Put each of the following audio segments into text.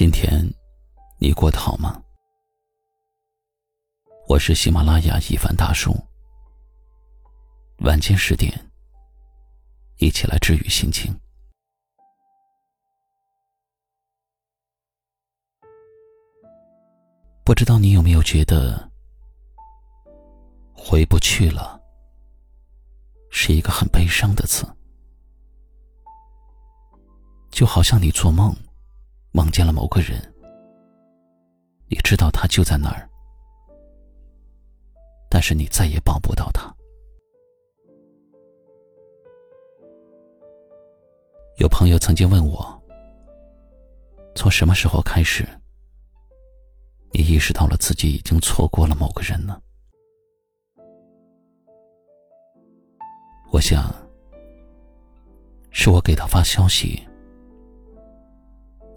今天你过得好吗？我是喜马拉雅一凡大叔。晚间十点，一起来治愈心情。不知道你有没有觉得，回不去了，是一个很悲伤的词，就好像你做梦。梦见了某个人，你知道他就在那儿，但是你再也抱不到他。有朋友曾经问我：从什么时候开始，你意识到了自己已经错过了某个人呢？我想，是我给他发消息。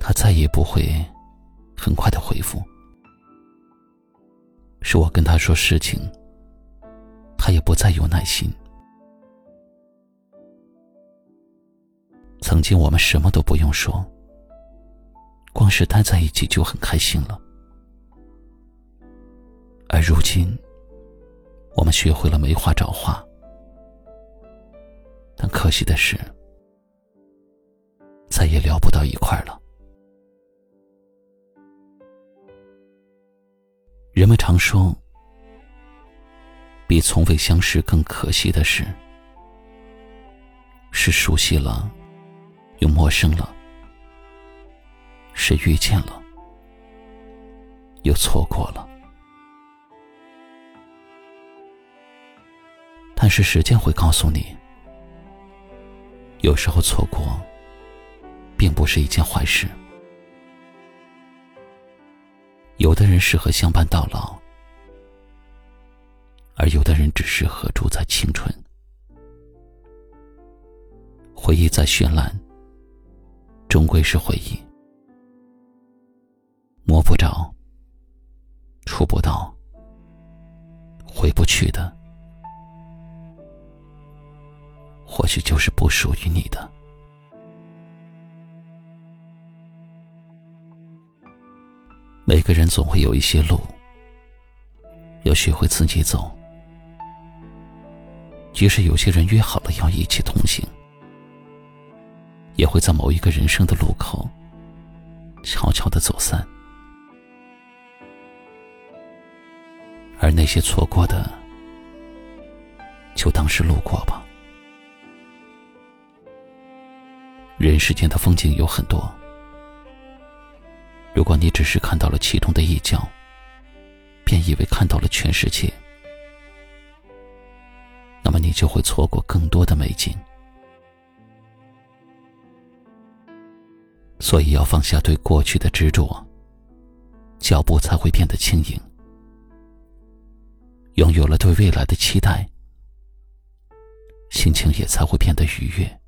他再也不会很快的回复，是我跟他说事情，他也不再有耐心。曾经我们什么都不用说，光是待在一起就很开心了，而如今，我们学会了没话找话，但可惜的是，再也聊不到一块了。人们常说，比从未相识更可惜的是，是熟悉了，又陌生了；是遇见了，又错过了。但是时间会告诉你，有时候错过，并不是一件坏事。有的人适合相伴到老，而有的人只适合住在青春。回忆再绚烂，终归是回忆，摸不着、触不到、回不去的，或许就是不属于你的。每个人总会有一些路，要学会自己走。即使有些人约好了要一起同行，也会在某一个人生的路口悄悄的走散。而那些错过的，就当是路过吧。人世间的风景有很多。如果你只是看到了其中的一角，便以为看到了全世界，那么你就会错过更多的美景。所以要放下对过去的执着，脚步才会变得轻盈；拥有了对未来的期待，心情也才会变得愉悦。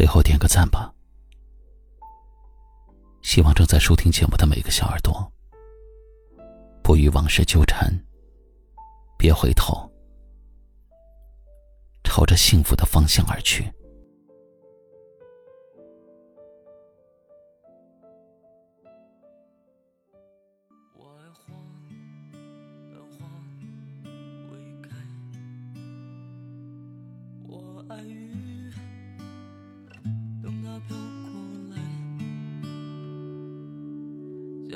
最后点个赞吧，希望正在收听节目的每个小耳朵，不与往事纠缠，别回头，朝着幸福的方向而去。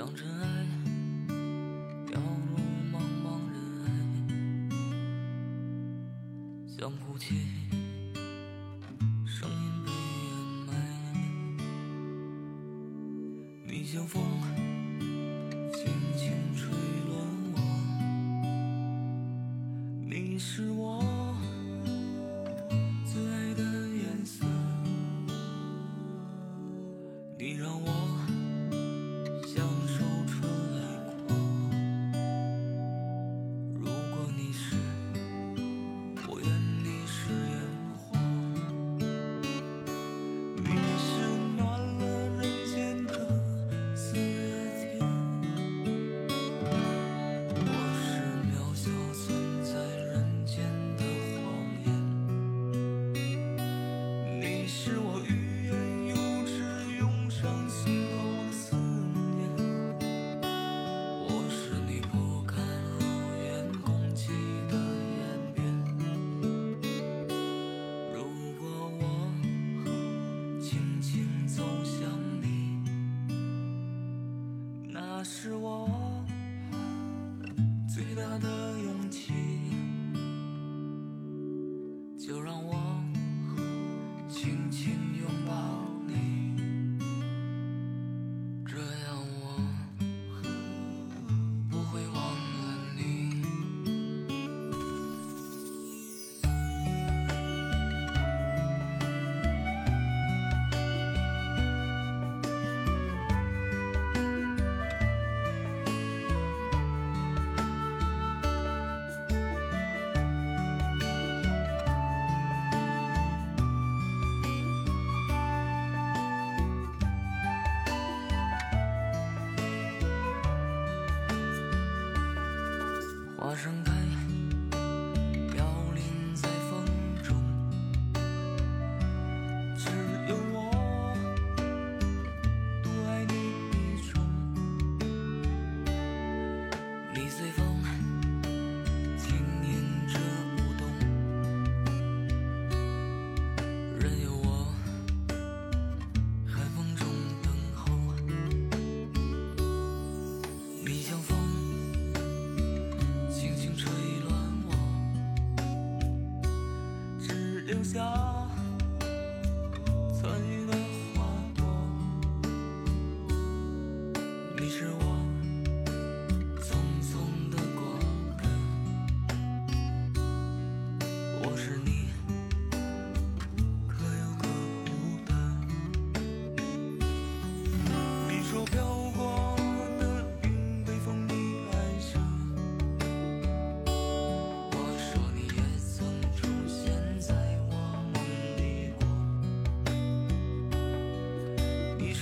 将尘埃掉入茫茫人海，像哭泣，声音被掩埋。你像风，轻轻吹乱我，你是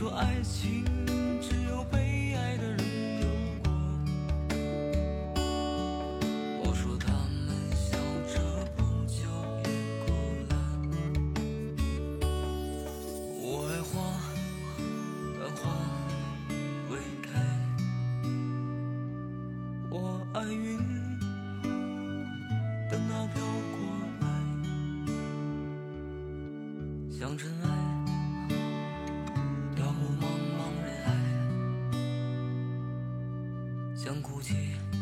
说爱情只有被爱的人有过。我说他们笑着不叫别哭了。我爱花，但花未开。我爱云，等它飘过来。像尘埃。想哭泣。